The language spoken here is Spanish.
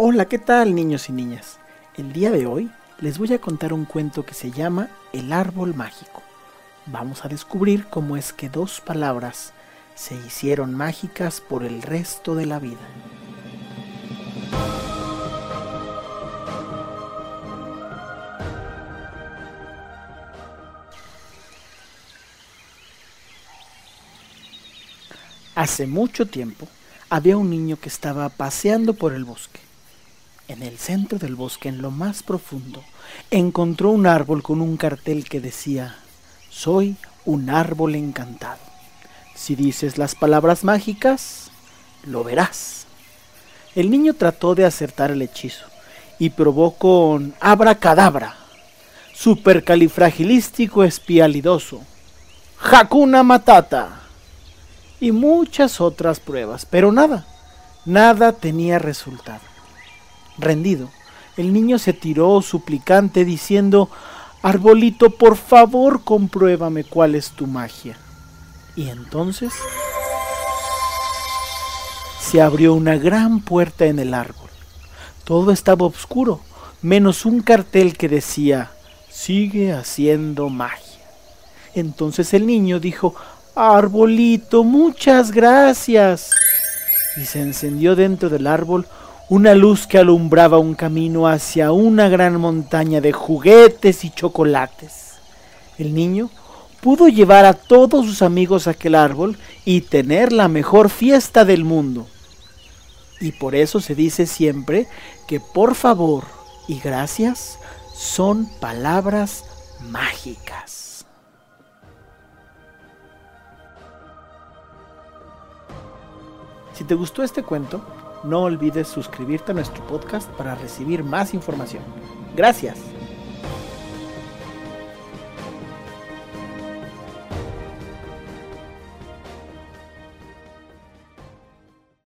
Hola, ¿qué tal niños y niñas? El día de hoy les voy a contar un cuento que se llama El árbol mágico. Vamos a descubrir cómo es que dos palabras se hicieron mágicas por el resto de la vida. Hace mucho tiempo había un niño que estaba paseando por el bosque. En el centro del bosque, en lo más profundo, encontró un árbol con un cartel que decía, Soy un árbol encantado. Si dices las palabras mágicas, lo verás. El niño trató de acertar el hechizo y probó con abracadabra, supercalifragilístico espialidoso, Hakuna Matata y muchas otras pruebas, pero nada, nada tenía resultado. Rendido, el niño se tiró suplicante diciendo, Arbolito, por favor compruébame cuál es tu magia. Y entonces se abrió una gran puerta en el árbol. Todo estaba oscuro, menos un cartel que decía, sigue haciendo magia. Entonces el niño dijo, Arbolito, muchas gracias. Y se encendió dentro del árbol una luz que alumbraba un camino hacia una gran montaña de juguetes y chocolates. El niño pudo llevar a todos sus amigos a aquel árbol y tener la mejor fiesta del mundo. Y por eso se dice siempre que por favor y gracias son palabras mágicas. Si te gustó este cuento, no olvides suscribirte a nuestro podcast para recibir más información. Gracias.